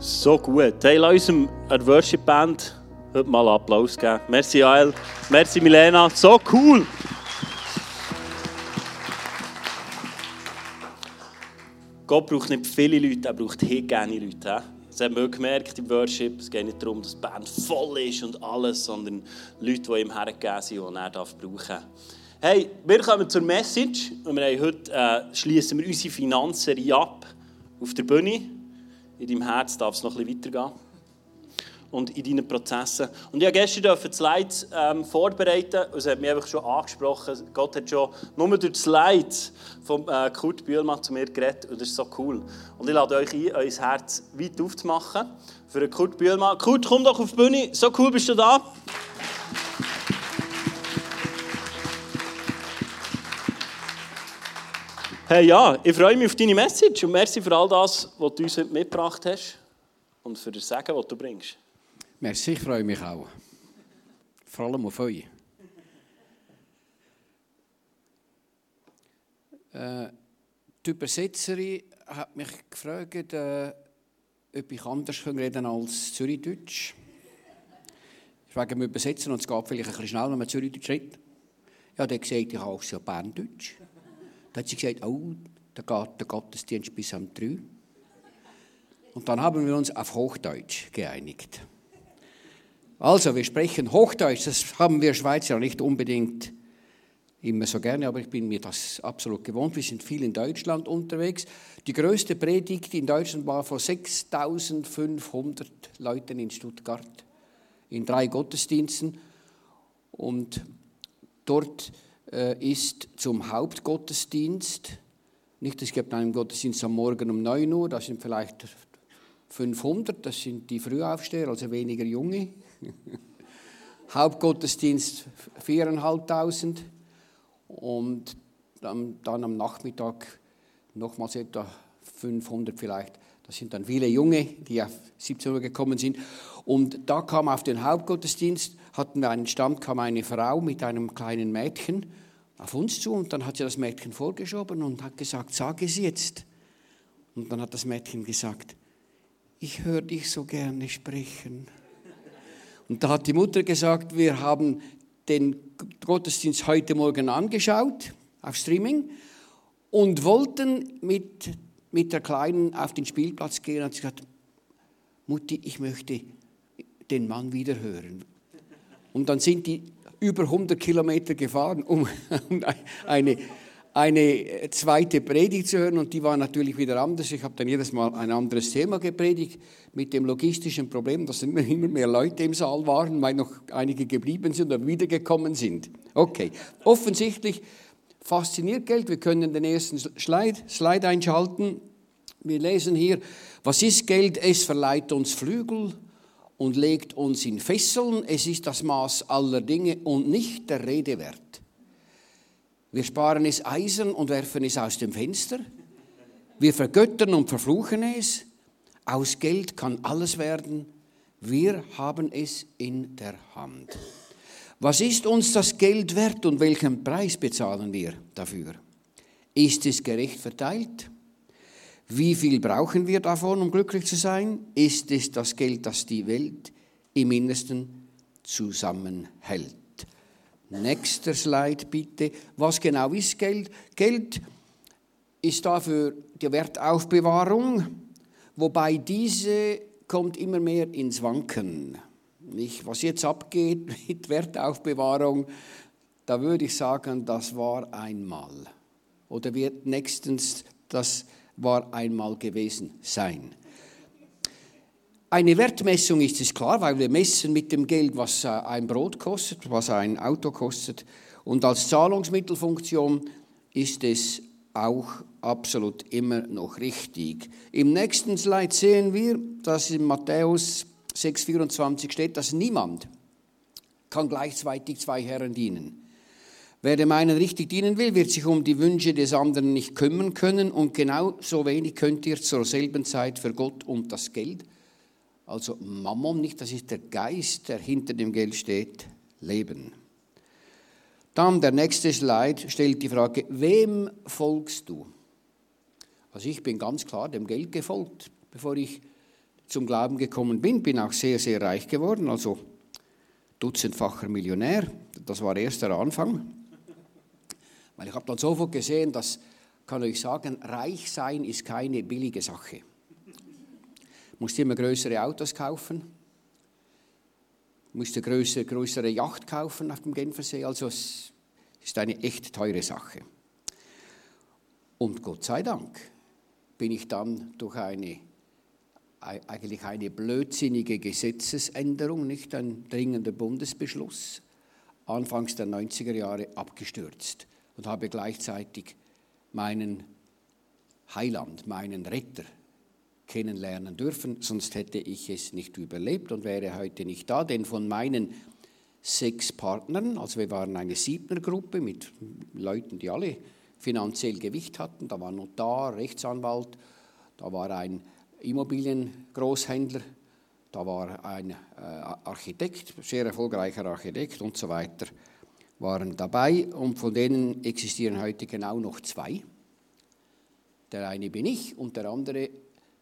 So gut. Hey, lass unserem Worship Band heute mal Applaus geben. Merci Ael, merci Milena, so cool. Gott braucht nicht viele Leute, er braucht hingegebene Leute. Das haben wir gemerkt im Worship. Es geht nicht darum, dass die Band voll ist und alles, sondern Leute, die ihm hergegeben sind, die er brauchen darf. Hey, wir kommen zur Message. Wir haben heute äh, schließen wir unsere Finanzserie ab auf der Bühne. In deinem Herz darf es noch ein bisschen weitergehen. Und in deinen Prozessen. Und ich durfte gestern das Slide ähm, vorbereiten. Es hat mich einfach schon angesprochen. Gott hat schon nur durch das Slide von äh, Kurt Bühlmann zu mir geredet. Und das ist so cool. Und ich lade euch ein, euer Herz weit aufzumachen. Für Kurt Bühlmann. Kurt, komm doch auf die Bühne. So cool bist du da. Hey, ja, ich freue mich auf deine Message und merci für all das, was du uns heute mitgebracht hast und für das Sagen, was du bringst. Merci, ich freue mich auch. Vor allem auf euch. Die Übersetzerin hat mich gefragt, äh, ob ich anders reden als Zürichdeutsch. Ich frage mich übersetzen und es geht vielleicht ein bisschen schnell, wenn man Zürichdeutsch redet. Ja, der gesagt, ich habe auch so Berndeutsch. Da hat sie gesagt, oh, da geht der Gottesdienst bis um drei. Und dann haben wir uns auf Hochdeutsch geeinigt. Also, wir sprechen Hochdeutsch, das haben wir Schweizer nicht unbedingt immer so gerne, aber ich bin mir das absolut gewohnt. Wir sind viel in Deutschland unterwegs. Die größte Predigt in Deutschland war vor 6500 Leuten in Stuttgart, in drei Gottesdiensten. Und dort ist zum Hauptgottesdienst. Nicht, es gibt einen Gottesdienst am Morgen um 9 Uhr, das sind vielleicht 500, das sind die Frühaufsteher, also weniger Junge. Hauptgottesdienst 4.500 und dann, dann am Nachmittag nochmals etwa 500 vielleicht. Das sind dann viele Junge, die auf 17 Uhr gekommen sind. Und da kam auf den Hauptgottesdienst, hatten wir einen Stand, kam eine Frau mit einem kleinen Mädchen auf uns zu und dann hat sie das Mädchen vorgeschoben und hat gesagt, sag es jetzt. Und dann hat das Mädchen gesagt, ich höre dich so gerne sprechen. Und da hat die Mutter gesagt, wir haben den Gottesdienst heute Morgen angeschaut auf Streaming und wollten mit, mit der Kleinen auf den Spielplatz gehen. Und sie gesagt, Mutti, ich möchte den Mann wieder hören. Und dann sind die über 100 Kilometer gefahren, um eine, eine zweite Predigt zu hören. Und die war natürlich wieder anders. Ich habe dann jedes Mal ein anderes Thema gepredigt, mit dem logistischen Problem, dass immer mehr Leute im Saal waren, weil noch einige geblieben sind oder wiedergekommen sind. Okay, offensichtlich fasziniert Geld. Wir können den ersten Slide, Slide einschalten. Wir lesen hier, was ist Geld? Es verleiht uns Flügel und legt uns in Fesseln. Es ist das Maß aller Dinge und nicht der Rede wert. Wir sparen es Eisen und werfen es aus dem Fenster. Wir vergöttern und verfluchen es. Aus Geld kann alles werden. Wir haben es in der Hand. Was ist uns das Geld wert und welchen Preis bezahlen wir dafür? Ist es gerecht verteilt? Wie viel brauchen wir davon, um glücklich zu sein? Ist es das Geld, das die Welt im Innersten zusammenhält? Nächster Slide bitte. Was genau ist Geld? Geld ist dafür die Wertaufbewahrung, wobei diese kommt immer mehr ins Wanken. Nicht, was jetzt abgeht mit Wertaufbewahrung, da würde ich sagen, das war einmal. Oder wird nächstens das war einmal gewesen sein. Eine Wertmessung ist es klar, weil wir messen mit dem Geld, was äh, ein Brot kostet, was ein Auto kostet. Und als Zahlungsmittelfunktion ist es auch absolut immer noch richtig. Im nächsten Slide sehen wir, dass in Matthäus 6,24 steht, dass niemand kann gleichzeitig zwei Herren dienen. Wer dem einen richtig dienen will, wird sich um die Wünsche des anderen nicht kümmern können und genau so wenig könnt ihr zur selben Zeit für Gott und das Geld, also Mammon nicht, das ist der Geist, der hinter dem Geld steht, leben. Dann der nächste Slide stellt die Frage, wem folgst du? Also ich bin ganz klar dem Geld gefolgt, bevor ich zum Glauben gekommen bin, bin auch sehr, sehr reich geworden, also dutzendfacher Millionär. Das war erst der Anfang. Weil ich habe dann sofort gesehen, dass, kann ich sagen, reich sein ist keine billige Sache. Du musst immer größere Autos kaufen, musst eine größere, größere Yacht kaufen auf dem Genfersee, also es ist eine echt teure Sache. Und Gott sei Dank bin ich dann durch eine eigentlich eine blödsinnige Gesetzesänderung, nicht ein dringender Bundesbeschluss, anfangs der 90er Jahre abgestürzt und habe gleichzeitig meinen Heiland, meinen Retter kennenlernen dürfen, sonst hätte ich es nicht überlebt und wäre heute nicht da, denn von meinen sechs Partnern, also wir waren eine Siebnergruppe mit Leuten, die alle finanziell Gewicht hatten, da war Notar, Rechtsanwalt, da war ein Immobiliengroßhändler, da war ein äh, Architekt, sehr erfolgreicher Architekt und so weiter, waren dabei und von denen existieren heute genau noch zwei. Der eine bin ich und der andere,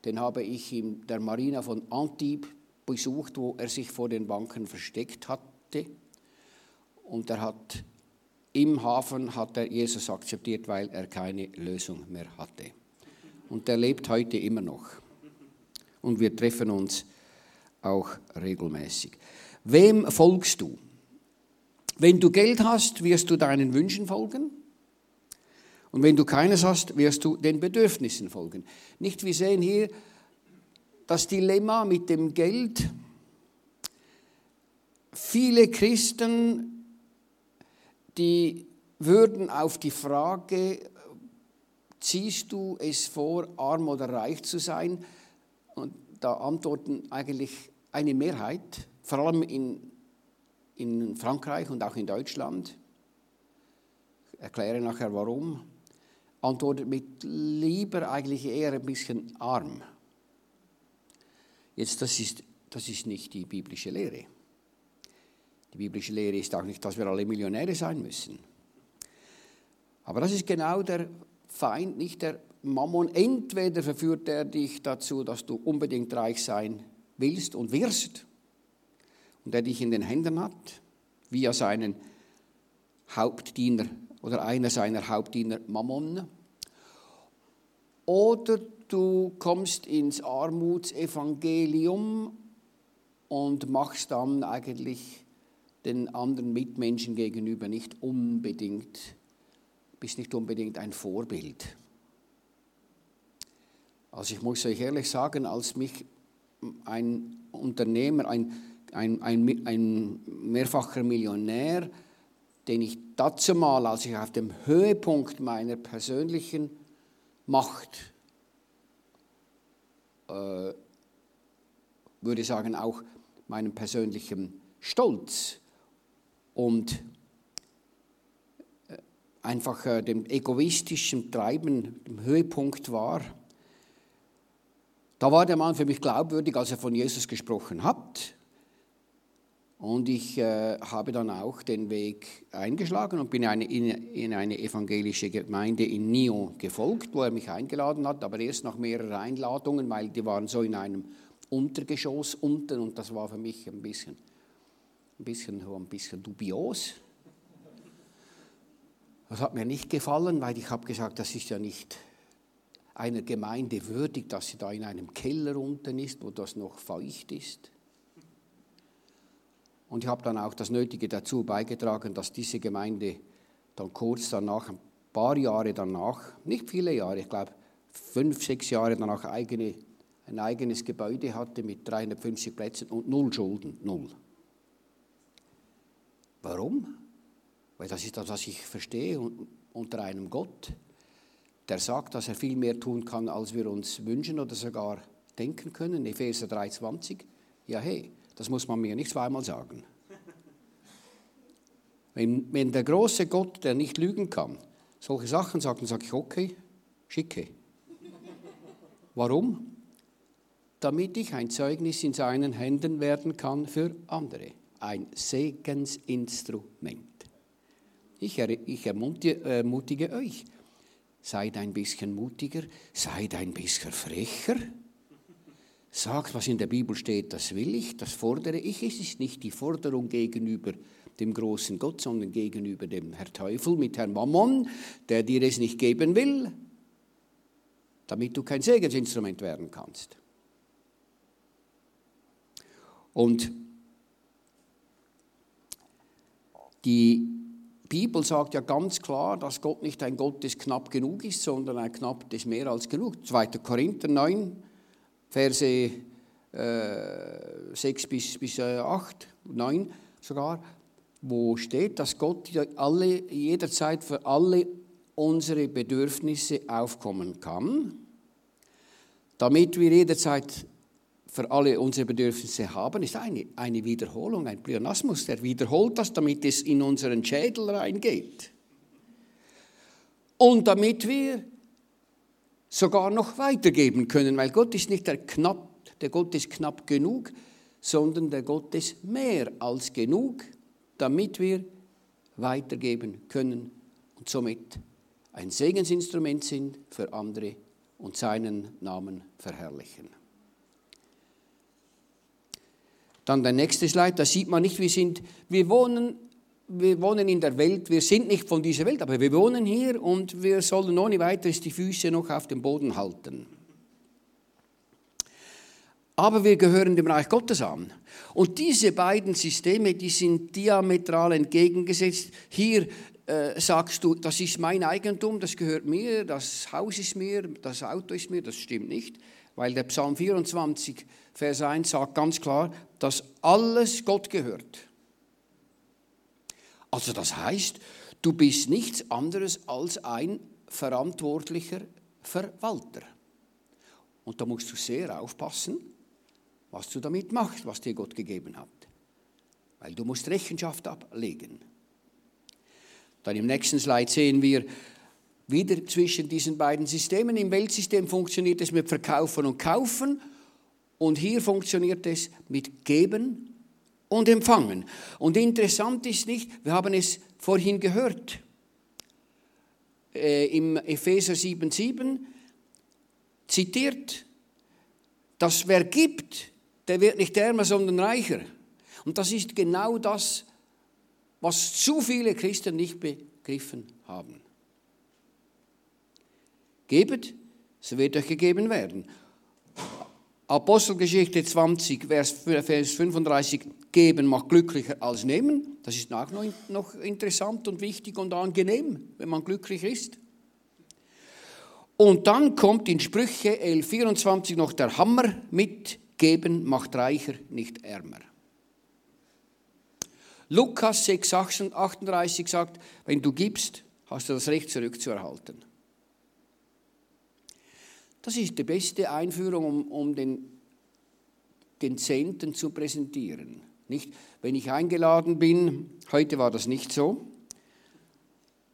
den habe ich in der Marina von Antibes besucht, wo er sich vor den Banken versteckt hatte. Und er hat im Hafen hat er Jesus akzeptiert, weil er keine Lösung mehr hatte. Und er lebt heute immer noch und wir treffen uns auch regelmäßig. Wem folgst du? Wenn du Geld hast, wirst du deinen Wünschen folgen. Und wenn du keines hast, wirst du den Bedürfnissen folgen. Nicht, wir sehen hier das Dilemma mit dem Geld. Viele Christen, die würden auf die Frage, ziehst du es vor, arm oder reich zu sein, und da antworten eigentlich eine Mehrheit, vor allem in, in Frankreich und auch in Deutschland, ich erkläre nachher warum, antwortet mit lieber eigentlich eher ein bisschen arm. Jetzt, das ist, das ist nicht die biblische Lehre. Die biblische Lehre ist auch nicht, dass wir alle Millionäre sein müssen. Aber das ist genau der Feind, nicht der Mammon, entweder verführt er dich dazu, dass du unbedingt reich sein willst und wirst und er dich in den Händen hat, via seinen Hauptdiener oder einer seiner Hauptdiener Mammon. Oder du kommst ins Armutsevangelium und machst dann eigentlich den anderen Mitmenschen gegenüber nicht unbedingt, bist nicht unbedingt ein Vorbild. Also ich muss euch ehrlich sagen, als mich ein Unternehmer, ein, ein, ein, ein mehrfacher Millionär, den ich dazu mal, als ich auf dem Höhepunkt meiner persönlichen Macht, äh, würde sagen auch meinem persönlichen Stolz und äh, einfach äh, dem egoistischen Treiben im Höhepunkt war, da war der Mann für mich glaubwürdig, als er von Jesus gesprochen hat. Und ich äh, habe dann auch den Weg eingeschlagen und bin eine, in, in, eine evangelische Gemeinde in Nyon gefolgt, wo er mich eingeladen hat, aber erst nach mehreren Einladungen, weil die waren so in einem Untergeschoss unten und das war für mich ein bisschen, ein bisschen, ein bisschen dubios. Das hat mir nicht gefallen, weil ich habe gesagt, das ist ja nicht einer Gemeinde würdig, dass sie da in einem Keller unten ist, wo das noch feucht ist. Und ich habe dann auch das Nötige dazu beigetragen, dass diese Gemeinde dann kurz danach, ein paar Jahre danach, nicht viele Jahre, ich glaube fünf, sechs Jahre danach eigene, ein eigenes Gebäude hatte mit 350 Plätzen und null Schulden, null. Warum? Weil das ist das, was ich verstehe unter einem Gott der sagt, dass er viel mehr tun kann, als wir uns wünschen oder sogar denken können. Epheser 3,20. Ja, hey, das muss man mir nicht zweimal sagen. Wenn, wenn der große Gott, der nicht lügen kann, solche Sachen sagt, dann sage ich, okay, schicke. Warum? Damit ich ein Zeugnis in seinen Händen werden kann für andere. Ein Segensinstrument. Ich, ich ermutige euch, Seid ein bisschen mutiger, seid ein bisschen frecher, sagt, was in der Bibel steht, das will ich, das fordere ich. Es ist nicht die Forderung gegenüber dem großen Gott, sondern gegenüber dem Herr Teufel mit Herrn Mammon, der dir es nicht geben will, damit du kein Segensinstrument werden kannst. Und die Bibel sagt ja ganz klar, dass Gott nicht ein Gott des knapp genug ist, sondern ein knapp des mehr als genug. 2. Korinther 9, Verse äh, 6 bis, bis äh, 8, 9 sogar, wo steht, dass Gott alle, jederzeit für alle unsere Bedürfnisse aufkommen kann, damit wir jederzeit für alle unsere Bedürfnisse haben, ist eine, eine Wiederholung, ein Pleonasmus. Der wiederholt das, damit es in unseren Schädel reingeht. Und damit wir sogar noch weitergeben können, weil Gott ist nicht der knapp, der Gott ist knapp genug, sondern der Gott ist mehr als genug, damit wir weitergeben können und somit ein Segensinstrument sind für andere und seinen Namen verherrlichen. Dann der nächste Slide, da sieht man nicht, wir sind, wir wohnen, wir wohnen in der Welt, wir sind nicht von dieser Welt, aber wir wohnen hier und wir sollen ohne weiteres die Füße noch auf dem Boden halten. Aber wir gehören dem Reich Gottes an. Und diese beiden Systeme, die sind diametral entgegengesetzt. Hier äh, sagst du, das ist mein Eigentum, das gehört mir, das Haus ist mir, das Auto ist mir, das stimmt nicht, weil der Psalm 24 Vers 1 sagt ganz klar, dass alles Gott gehört. Also das heißt, du bist nichts anderes als ein verantwortlicher Verwalter. Und da musst du sehr aufpassen, was du damit machst, was dir Gott gegeben hat. Weil du musst Rechenschaft ablegen. Dann im nächsten Slide sehen wir wieder zwischen diesen beiden Systemen. Im Weltsystem funktioniert es mit Verkaufen und Kaufen und hier funktioniert es mit Geben und Empfangen. Und interessant ist nicht, wir haben es vorhin gehört, äh, im Epheser 7,7 zitiert, dass wer gibt, der wird nicht ärmer, sondern reicher. Und das ist genau das, was zu viele Christen nicht begriffen haben. Gebet, so wird euch gegeben werden. Apostelgeschichte 20, Vers 35, geben macht glücklicher als nehmen. Das ist auch noch interessant und wichtig und angenehm, wenn man glücklich ist. Und dann kommt in Sprüche 11, 24 noch der Hammer mit, geben macht reicher, nicht ärmer. Lukas 6, 38 sagt, wenn du gibst, hast du das Recht zurückzuerhalten. Das ist die beste Einführung, um, um den, den Zehnten zu präsentieren. Nicht, wenn ich eingeladen bin, heute war das nicht so,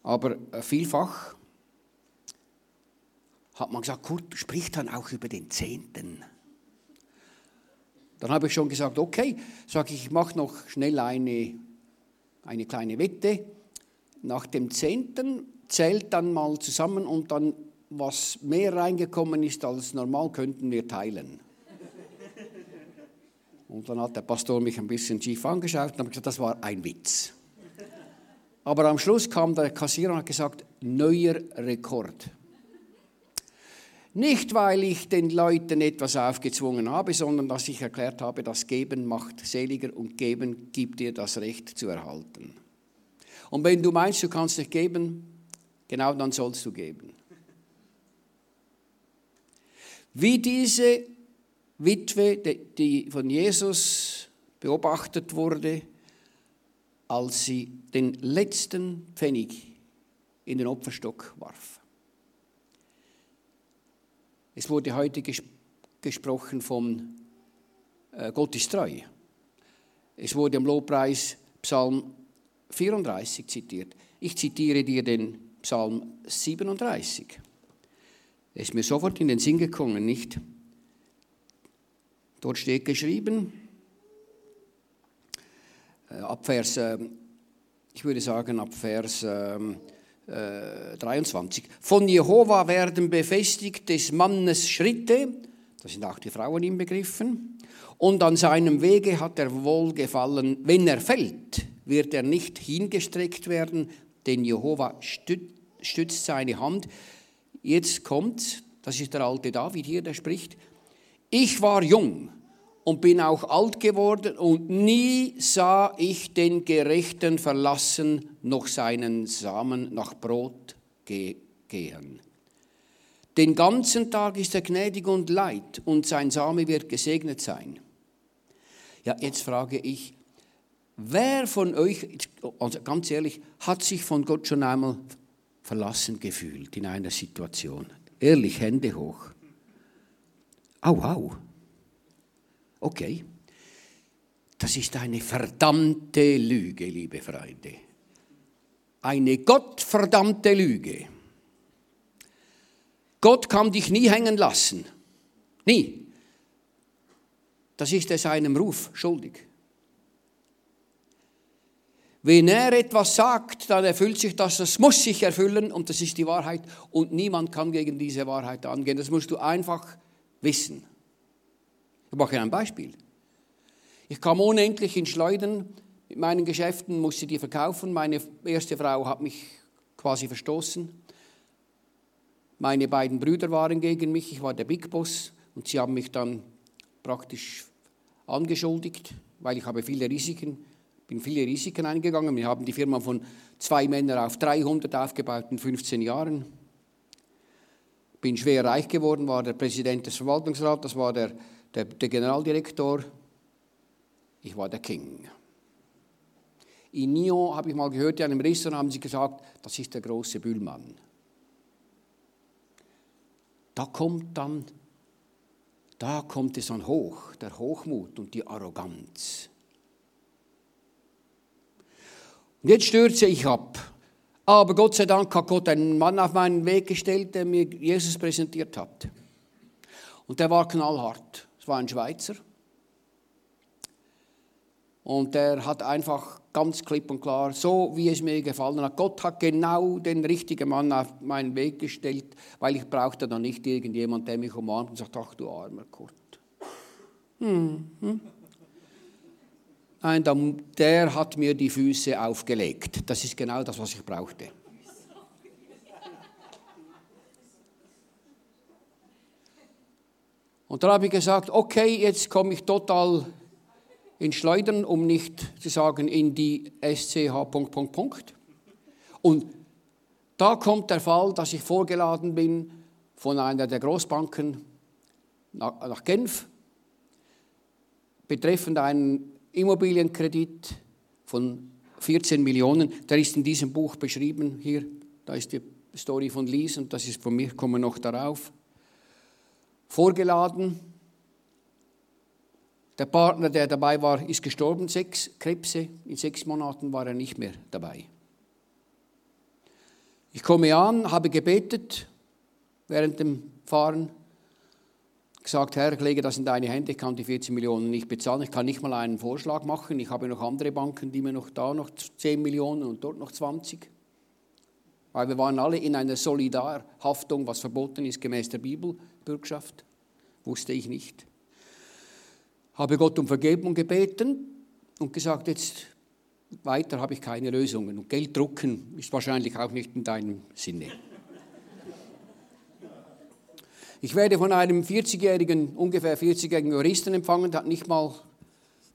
aber äh, vielfach hat man gesagt, Kurt, du sprichst dann auch über den Zehnten. Dann habe ich schon gesagt, okay, sage ich, ich mache noch schnell eine, eine kleine Wette. Nach dem Zehnten zählt dann mal zusammen und dann was mehr reingekommen ist als normal, könnten wir teilen. Und dann hat der Pastor mich ein bisschen schief angeschaut und hat gesagt, das war ein Witz. Aber am Schluss kam der Kassierer und hat gesagt, neuer Rekord. Nicht, weil ich den Leuten etwas aufgezwungen habe, sondern dass ich erklärt habe, das Geben macht seliger und Geben gibt dir das Recht zu erhalten. Und wenn du meinst, du kannst nicht geben, genau dann sollst du geben. Wie diese Witwe, die von Jesus beobachtet wurde, als sie den letzten Pfennig in den Opferstock warf. Es wurde heute ges gesprochen von äh, Gott ist treu. Es wurde im Lobpreis Psalm 34 zitiert. Ich zitiere dir den Psalm 37. Ist mir sofort in den Sinn gekommen, nicht? Dort steht geschrieben, äh, ab Vers, äh, ich würde sagen, ab Vers äh, 23. Von Jehova werden befestigt des Mannes Schritte, da sind auch die Frauen inbegriffen. Und an seinem Wege hat er Wohlgefallen. Wenn er fällt, wird er nicht hingestreckt werden, denn Jehova stützt seine Hand. Jetzt kommt, das ist der alte David hier, der spricht, ich war jung und bin auch alt geworden und nie sah ich den Gerechten verlassen, noch seinen Samen nach Brot gehen. Den ganzen Tag ist er gnädig und leid und sein Same wird gesegnet sein. Ja, jetzt frage ich, wer von euch, also ganz ehrlich, hat sich von Gott schon einmal verlassen gefühlt in einer Situation? Ehrlich, Hände hoch. Au, au. Okay. Das ist eine verdammte Lüge, liebe Freunde. Eine gottverdammte Lüge. Gott kann dich nie hängen lassen. Nie. Das ist er seinem Ruf schuldig. Wenn er etwas sagt, dann erfüllt sich das, das muss sich erfüllen und das ist die Wahrheit und niemand kann gegen diese Wahrheit angehen. Das musst du einfach wissen. Ich mache ein Beispiel. Ich kam unendlich in Schleudern mit meinen Geschäften, musste die verkaufen. Meine erste Frau hat mich quasi verstoßen. Meine beiden Brüder waren gegen mich, ich war der Big Boss und sie haben mich dann praktisch angeschuldigt, weil ich habe viele Risiken, bin viele Risiken eingegangen. Wir haben die Firma von zwei Männern auf 300 aufgebaut in 15 Jahren. Bin schwer reich geworden, war der Präsident des Verwaltungsrats, das war der, der, der Generaldirektor. Ich war der King. In Nyon habe ich mal gehört, in einem Restaurant haben sie gesagt, das ist der große Bühlmann da kommt dann, da kommt es dann hoch, der Hochmut und die Arroganz. Und jetzt stürze ich ab. Aber Gott sei Dank hat Gott einen Mann auf meinen Weg gestellt, der mir Jesus präsentiert hat. Und der war knallhart. Es war ein Schweizer. Und der hat einfach ganz klipp und klar, so wie es mir gefallen hat. Gott hat genau den richtigen Mann auf meinen Weg gestellt, weil ich brauchte dann nicht irgendjemand, der mich umarmt und sagt, ach du armer Kurt. Hm, hm. Nein, der hat mir die Füße aufgelegt. Das ist genau das, was ich brauchte. Und da habe ich gesagt, okay, jetzt komme ich total in Schleudern, um nicht zu sagen in die SCH. Und da kommt der Fall, dass ich vorgeladen bin von einer der Großbanken nach Genf betreffend einen Immobilienkredit von 14 Millionen. Der ist in diesem Buch beschrieben. Hier, da ist die Story von Lies und das ist von mir, kommen noch darauf. Vorgeladen der Partner, der dabei war, ist gestorben, sechs Krebse. In sechs Monaten war er nicht mehr dabei. Ich komme an, habe gebetet während dem Fahren, gesagt, Herr, ich lege das in deine Hände, ich kann die 14 Millionen nicht bezahlen, ich kann nicht mal einen Vorschlag machen, ich habe noch andere Banken, die mir noch da noch 10 Millionen und dort noch 20. Weil wir waren alle in einer Solidarhaftung, was verboten ist gemäß der Bibelbürgschaft, wusste ich nicht habe Gott um Vergebung gebeten und gesagt, jetzt weiter habe ich keine Lösungen. Und Geld drucken ist wahrscheinlich auch nicht in deinem Sinne. Ich werde von einem 40-jährigen, ungefähr 40-jährigen Juristen empfangen, der hat nicht mal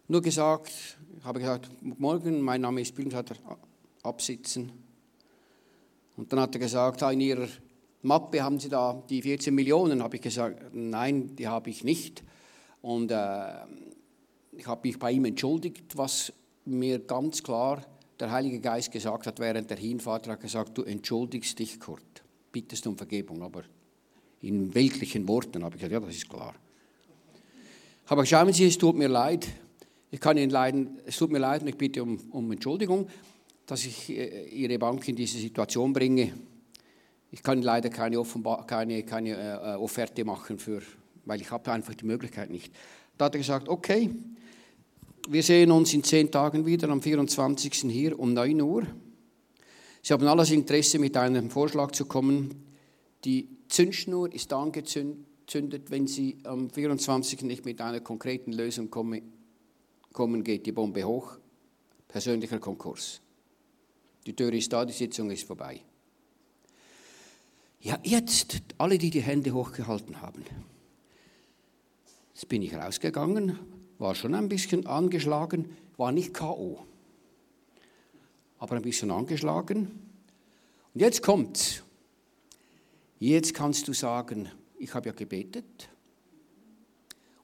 nur gesagt, ich habe gesagt, morgen, mein Name ist Bill, hat er absitzen. Und dann hat er gesagt, in Ihrer Mappe haben Sie da die 14 Millionen. Habe ich gesagt, nein, die habe ich nicht. Und äh, ich habe mich bei ihm entschuldigt, was mir ganz klar der Heilige Geist gesagt hat während der Hinfahrt. Er hat gesagt, du entschuldigst dich, Kurt, bittest um Vergebung, aber in weltlichen Worten habe ich gesagt, ja, das ist klar. Aber schauen Sie, es tut mir leid, ich kann Ihnen leiden, es tut mir leid und ich bitte um, um Entschuldigung, dass ich äh, Ihre Bank in diese Situation bringe. Ich kann leider keine, Offenbar keine, keine äh, Offerte machen für weil ich habe einfach die Möglichkeit nicht. Da hat er gesagt, okay, wir sehen uns in zehn Tagen wieder, am 24. hier um 9 Uhr. Sie haben alles Interesse, mit einem Vorschlag zu kommen. Die Zündschnur ist angezündet, zündet, wenn sie am 24. nicht mit einer konkreten Lösung kommen, kommen geht die Bombe hoch. Persönlicher Konkurs. Die Tür ist da, die Sitzung ist vorbei. Ja, jetzt, alle, die die Hände hochgehalten haben. Jetzt bin ich rausgegangen, war schon ein bisschen angeschlagen, war nicht K.O., aber ein bisschen angeschlagen. Und jetzt kommt's. Jetzt kannst du sagen, ich habe ja gebetet.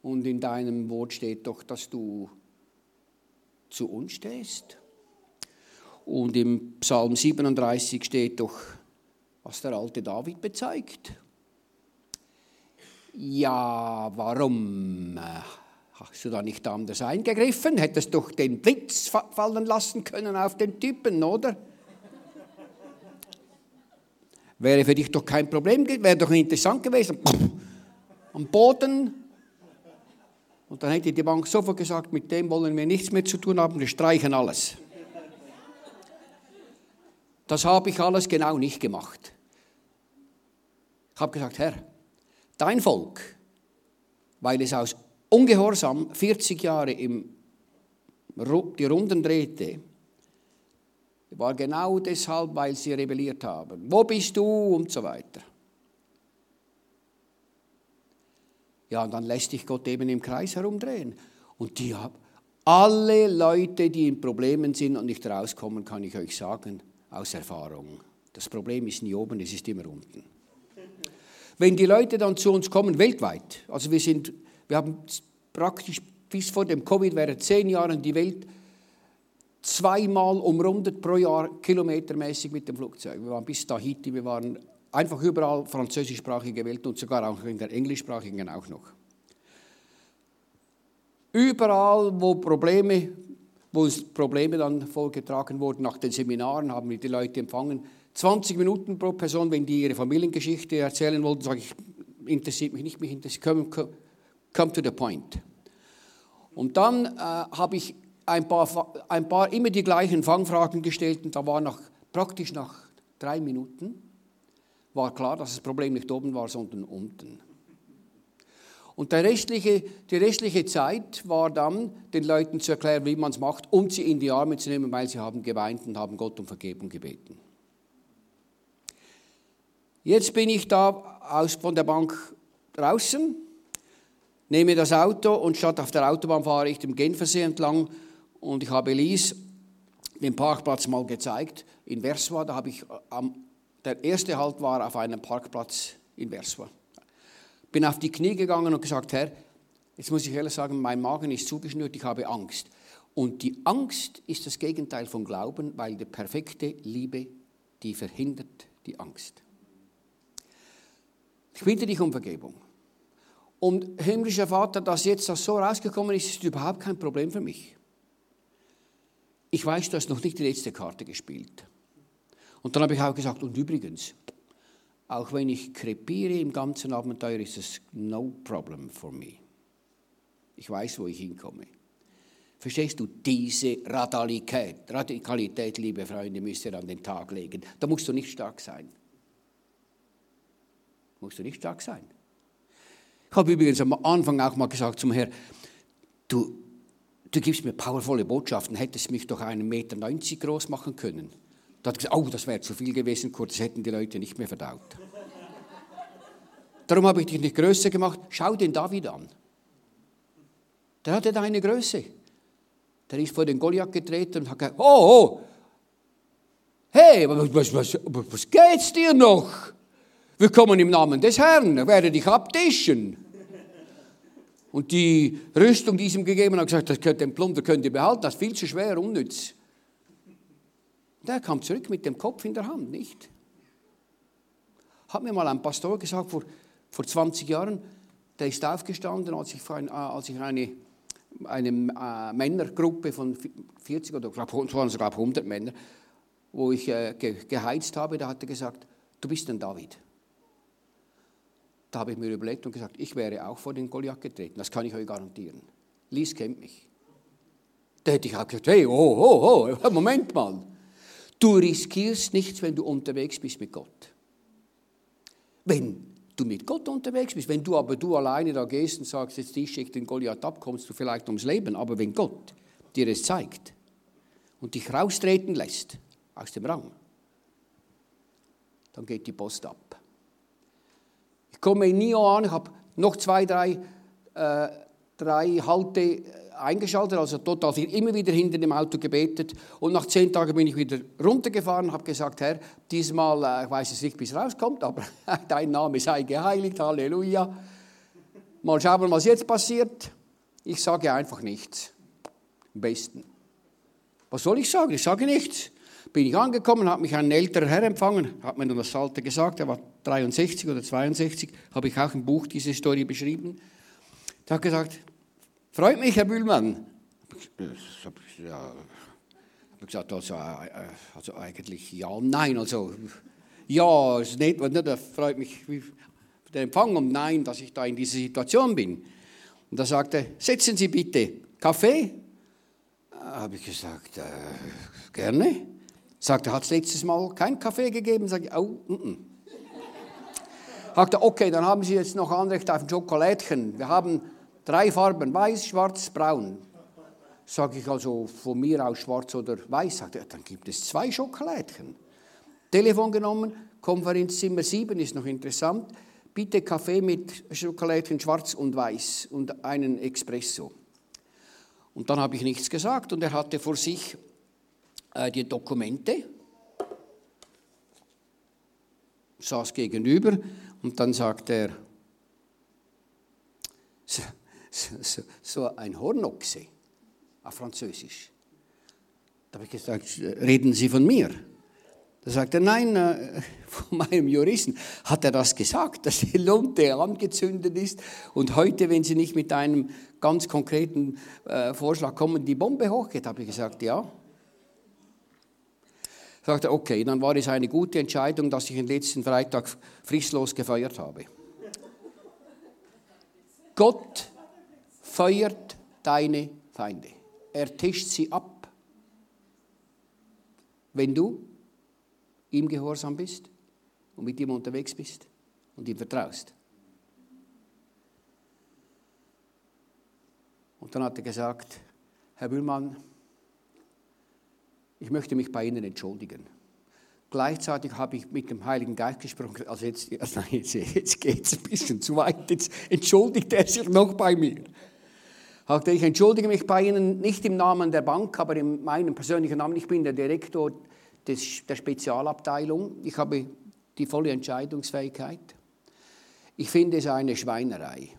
Und in deinem Wort steht doch, dass du zu uns stehst. Und im Psalm 37 steht doch, was der alte David bezeigt. Ja, warum hast du da nicht anders eingegriffen? Hättest doch den Blitz fallen lassen können auf den Typen, oder? Wäre für dich doch kein Problem gewesen, wäre doch interessant gewesen. Am Boden. Und dann hätte die Bank sofort gesagt, mit dem wollen wir nichts mehr zu tun haben, wir streichen alles. Das habe ich alles genau nicht gemacht. Ich habe gesagt, Herr, dein Volk, weil es aus Ungehorsam 40 Jahre im, die Runden drehte, war genau deshalb, weil sie rebelliert haben. Wo bist du und so weiter. Ja, und dann lässt dich Gott eben im Kreis herumdrehen. Und die haben alle Leute, die in Problemen sind und nicht rauskommen, kann ich euch sagen, aus Erfahrung. Das Problem ist nie oben, es ist immer unten. Wenn die Leute dann zu uns kommen, weltweit, also wir sind, wir haben praktisch bis vor dem Covid während zehn Jahren die Welt zweimal umrundet pro Jahr kilometermäßig mit dem Flugzeug. Wir waren bis Tahiti, wir waren einfach überall französischsprachige Welt und sogar auch in der englischsprachigen auch noch. Überall, wo Probleme, wo uns Probleme dann vorgetragen wurden nach den Seminaren, haben wir die Leute empfangen. 20 Minuten pro Person, wenn die ihre Familiengeschichte erzählen wollten, sage ich, interessiert mich nicht, mich interessiert, come, come to the point. Und dann äh, habe ich ein paar, ein paar immer die gleichen Fangfragen gestellt und da war nach, praktisch nach drei Minuten war klar, dass das Problem nicht oben war, sondern unten. Und restliche, die restliche Zeit war dann, den Leuten zu erklären, wie man es macht und sie in die Arme zu nehmen, weil sie haben geweint und haben Gott um Vergebung gebeten. Jetzt bin ich da aus, von der Bank draußen, nehme das Auto und statt auf der Autobahn fahre ich dem Genfersee entlang und ich habe Lies den Parkplatz mal gezeigt in Verswa. Da habe ich am, der erste Halt war auf einem Parkplatz in Verswa. Bin auf die Knie gegangen und gesagt, Herr, jetzt muss ich ehrlich sagen, mein Magen ist zugeschnürt, ich habe Angst. Und die Angst ist das Gegenteil von Glauben, weil die perfekte Liebe, die verhindert die Angst. Ich bitte dich um Vergebung. Und himmlischer Vater, dass jetzt das so rausgekommen ist, ist überhaupt kein Problem für mich ich weiß, du hast noch nicht die letzte Karte gespielt. Und dann habe ich auch gesagt, und übrigens, auch wenn ich krepiere im ganzen Abenteuer, ist es no problem for me. Ich weiß, wo ich hinkomme. Verstehst du, diese Radikalität, Radikalität, liebe Freunde, müsst ihr an den Tag legen. Da musst du nicht stark sein. Musst du nicht stark sein. Ich habe übrigens am Anfang auch mal gesagt zum Herrn, du, du gibst mir powervolle Botschaften, hättest mich doch einen Meter 90 groß machen können. Da hat gesagt, oh, das wäre zu viel gewesen, kurz, das hätten die Leute nicht mehr verdaut. Darum habe ich dich nicht größer gemacht. Schau den David an. Der hatte deine Größe. Der ist vor den Goliath getreten und hat gesagt, oh, oh, hey, was, was, was, was geht's dir noch? Wir kommen im Namen des Herrn, er werde dich abtischen. Und die Rüstung, die ihm gegeben hat, gesagt, das könnt, den Plunder könnt ihr behalten, das ist viel zu schwer, unnütz. Und er kam zurück mit dem Kopf in der Hand, nicht? Hat mir mal ein Pastor gesagt, vor, vor 20 Jahren, der ist aufgestanden, als ich, äh, als ich eine, eine äh, Männergruppe von 40 oder glaub, waren sogar 100 Männer, wo ich äh, ge, geheizt habe, da hat er gesagt, du bist ein David. Da habe ich mir überlegt und gesagt, ich wäre auch vor den Goliath getreten. Das kann ich euch garantieren. Lies kennt mich. Da hätte ich auch gesagt, hey, oh, oh, oh, Moment mal. Du riskierst nichts, wenn du unterwegs bist mit Gott. Wenn du mit Gott unterwegs bist. Wenn du aber du alleine da gehst und sagst, jetzt ich schicke den Goliath ab, kommst du vielleicht ums Leben. Aber wenn Gott dir es zeigt und dich raustreten lässt aus dem Rang, dann geht die Post ab. Komme in Nio an, ich habe noch zwei, drei, äh, drei Halte eingeschaltet, also total viel, immer wieder hinter dem Auto gebetet. Und nach zehn Tagen bin ich wieder runtergefahren, habe gesagt, Herr, diesmal, äh, ich weiß es nicht, wie es rauskommt, aber dein Name sei geheiligt, Halleluja. Mal schauen, was jetzt passiert. Ich sage einfach nichts. Am besten. Was soll ich sagen? Ich sage nichts. Bin ich angekommen, hat mich ein älterer Herr empfangen, hat mir dann das Alter gesagt, er war 63 oder 62, habe ich auch im Buch diese Story beschrieben. Er hat gesagt, Freut mich, Herr Bühlmann. Ich habe ja, hab gesagt, also, äh, also, eigentlich ja und nein. Also, ja, es ist nicht, nicht, freut mich der Empfang und nein, dass ich da in dieser Situation bin. Und da sagte er, setzen Sie bitte Kaffee. Habe ich gesagt, äh, gerne. Sagte, hat es letztes Mal kein Kaffee gegeben? Sag ich, oh, mm -mm. Sagte, okay, dann haben Sie jetzt noch Anrecht auf ein Schokolädchen. Wir haben Drei Farben, weiß, schwarz, braun. Sage ich also von mir aus schwarz oder weiß, sagt er, dann gibt es zwei Schokolädchen. Telefon genommen, Konferenzzimmer 7 ist noch interessant. Bitte Kaffee mit Schokolädchen schwarz und weiß und einen Espresso. Und dann habe ich nichts gesagt und er hatte vor sich äh, die Dokumente, saß gegenüber und dann sagt er, so, so ein Hornochse auf Französisch. Da habe ich gesagt, reden Sie von mir? Da sagt er, nein, äh, von meinem Juristen. Hat er das gesagt, dass die Lunte angezündet ist und heute, wenn Sie nicht mit einem ganz konkreten äh, Vorschlag kommen, die Bombe hochgeht? Habe ich gesagt, ja. Sagt er, okay, dann war es eine gute Entscheidung, dass ich den letzten Freitag fristlos gefeiert habe. Gott feuert deine Feinde. Er tischt sie ab. Wenn du ihm gehorsam bist und mit ihm unterwegs bist und ihm vertraust. Und dann hat er gesagt, Herr Bühlmann, ich möchte mich bei Ihnen entschuldigen. Gleichzeitig habe ich mit dem Heiligen Geist gesprochen. Also jetzt, jetzt, jetzt geht es ein bisschen zu weit. Jetzt entschuldigt er sich noch bei mir ich entschuldige mich bei Ihnen nicht im Namen der Bank, aber in meinem persönlichen Namen. Ich bin der Direktor des, der Spezialabteilung. Ich habe die volle Entscheidungsfähigkeit. Ich finde es eine Schweinerei,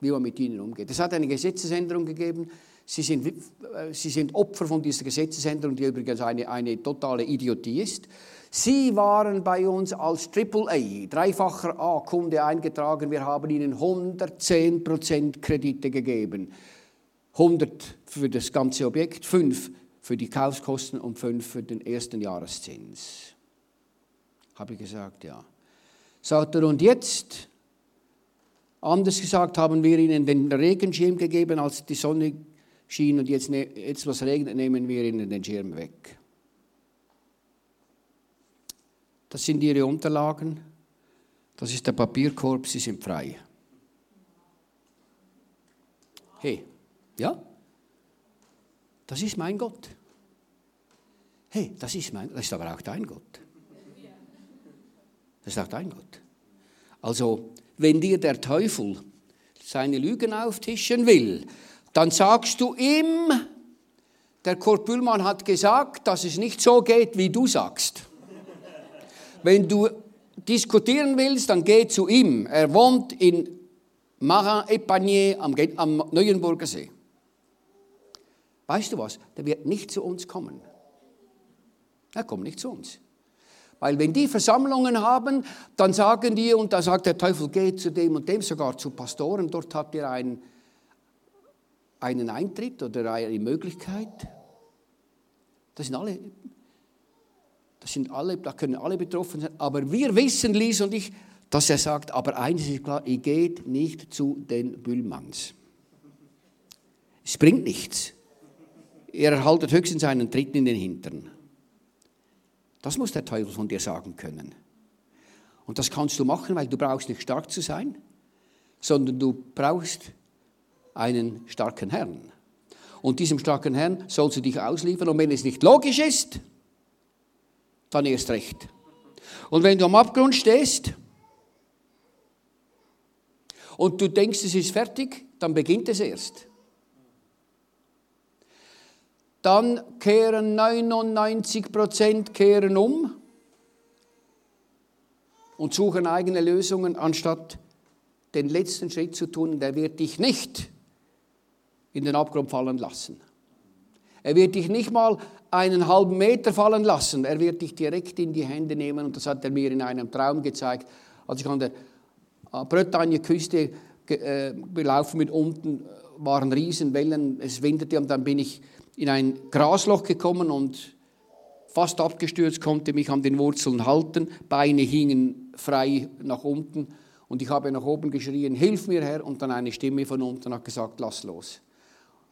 wie man mit ihnen umgeht. Es hat eine Gesetzesänderung gegeben. Sie sind, äh, Sie sind Opfer von dieser Gesetzesänderung, die übrigens eine, eine totale Idiotie ist. Sie waren bei uns als AAA, dreifacher A-Kunde eingetragen. Wir haben Ihnen 110% Kredite gegeben. 100 für das ganze Objekt, 5 für die Kaufkosten und 5 für den ersten Jahreszins. Habe ich gesagt, ja. Sagt er, und jetzt, anders gesagt, haben wir ihnen den Regenschirm gegeben, als die Sonne schien und jetzt, ne, jetzt was regnet, nehmen wir ihnen den Schirm weg. Das sind ihre Unterlagen, das ist der Papierkorb, sie sind frei. Hey, ja? Das ist mein Gott. Hey, das ist mein, das ist aber auch dein Gott. Das ist auch dein Gott. Also, wenn dir der Teufel seine Lügen auftischen will, dann sagst du ihm, der Kurt Bühlmann hat gesagt, dass es nicht so geht, wie du sagst. Wenn du diskutieren willst, dann geh zu ihm. Er wohnt in Marin-Epanier am, am Neuenburger See. Weißt du was? Der wird nicht zu uns kommen. Er kommt nicht zu uns. Weil wenn die Versammlungen haben, dann sagen die, und da sagt der Teufel, geht zu dem und dem, sogar zu Pastoren, dort habt ihr einen, einen Eintritt oder eine Möglichkeit. Das sind alle, das sind alle, da können alle betroffen sein. Aber wir wissen, Lies und ich, dass er sagt, aber eines ist klar, ihr geht nicht zu den Bühlmanns. Es bringt nichts. Ihr erhaltet höchstens einen Tritt in den Hintern. Das muss der Teufel von dir sagen können. Und das kannst du machen, weil du brauchst nicht stark zu sein, sondern du brauchst einen starken Herrn. Und diesem starken Herrn sollst du dich ausliefern. Und wenn es nicht logisch ist, dann erst recht. Und wenn du am Abgrund stehst und du denkst, es ist fertig, dann beginnt es erst. Dann kehren 99 Prozent kehren um und suchen eigene Lösungen, anstatt den letzten Schritt zu tun. Der wird dich nicht in den Abgrund fallen lassen. Er wird dich nicht mal einen halben Meter fallen lassen. Er wird dich direkt in die Hände nehmen. Und das hat er mir in einem Traum gezeigt, als ich an der Bretagne-Küste äh, belaufen mit unten waren Riesenwellen, es winderte und dann bin ich in ein Grasloch gekommen und fast abgestürzt, konnte mich an den Wurzeln halten, Beine hingen frei nach unten und ich habe nach oben geschrien, hilf mir Herr, und dann eine Stimme von unten hat gesagt, lass los.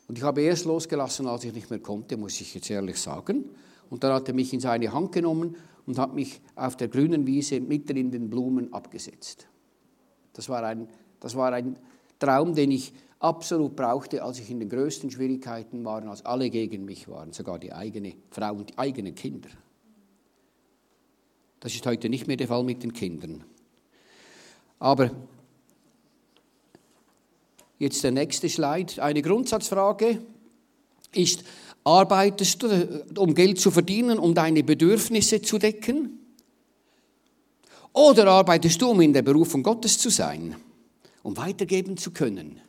Und ich habe erst losgelassen, als ich nicht mehr konnte, muss ich jetzt ehrlich sagen. Und dann hat er mich in seine Hand genommen und hat mich auf der grünen Wiese mitten in den Blumen abgesetzt. Das war ein, das war ein Traum, den ich absolut brauchte, als ich in den größten Schwierigkeiten war, als alle gegen mich waren, sogar die eigene Frau und die eigenen Kinder. Das ist heute nicht mehr der Fall mit den Kindern. Aber jetzt der nächste Slide. Eine Grundsatzfrage ist, arbeitest du, um Geld zu verdienen, um deine Bedürfnisse zu decken? Oder arbeitest du, um in der Berufung Gottes zu sein, um weitergeben zu können?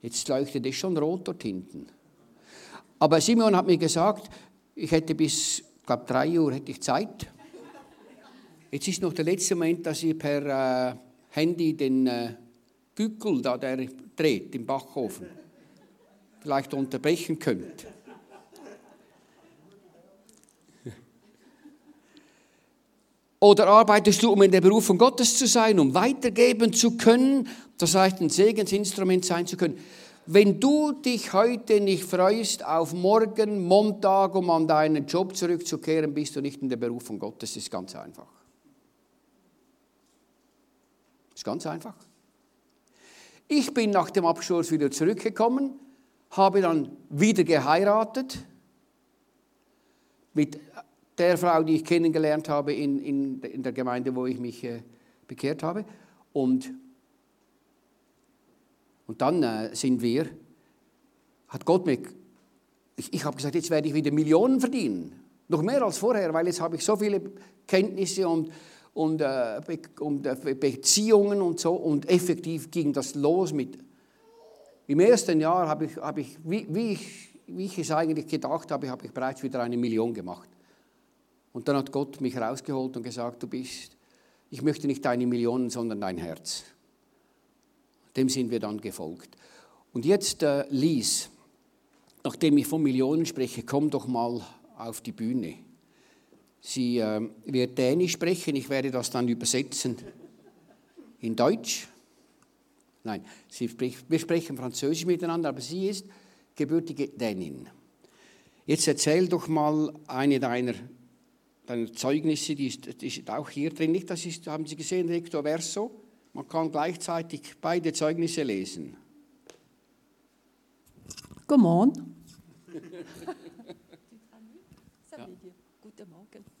Jetzt leuchtet es schon rot dort hinten. Aber Simon hat mir gesagt, ich hätte bis, ich glaube, drei Uhr hätte ich Zeit. Jetzt ist noch der letzte Moment, dass ich per äh, Handy den äh, Gückel, da der dreht im Backofen, vielleicht unterbrechen könnt. Oder arbeitest du, um in der Berufung Gottes zu sein, um weitergeben zu können, das heißt, ein Segensinstrument sein zu können? Wenn du dich heute nicht freust auf morgen, Montag, um an deinen Job zurückzukehren, bist du nicht in der Berufung Gottes. Das ist ganz einfach. Das ist ganz einfach. Ich bin nach dem Abschluss wieder zurückgekommen, habe dann wieder geheiratet mit der Frau, die ich kennengelernt habe in, in, in der Gemeinde, wo ich mich äh, bekehrt habe. Und, und dann äh, sind wir, hat Gott mir, ich, ich habe gesagt, jetzt werde ich wieder Millionen verdienen. Noch mehr als vorher, weil jetzt habe ich so viele Kenntnisse und, und, äh, und äh, Beziehungen und so. Und effektiv ging das los mit, im ersten Jahr habe ich, habe ich wie, wie, ich, wie ich es eigentlich gedacht habe, habe ich bereits wieder eine Million gemacht. Und dann hat Gott mich rausgeholt und gesagt, du bist, ich möchte nicht deine Millionen, sondern dein Herz. Dem sind wir dann gefolgt. Und jetzt, äh, Lies, nachdem ich von Millionen spreche, komm doch mal auf die Bühne. Sie äh, wird Dänisch sprechen, ich werde das dann übersetzen in Deutsch. Nein, sie spricht, wir sprechen Französisch miteinander, aber sie ist gebürtige Dänin. Jetzt erzähl doch mal eine deiner deine Zeugnisse, die ist, die ist auch hier drin. Nicht, das ist, haben Sie gesehen, recto verso. Man kann gleichzeitig beide Zeugnisse lesen. Come on. ja. Guten Morgen.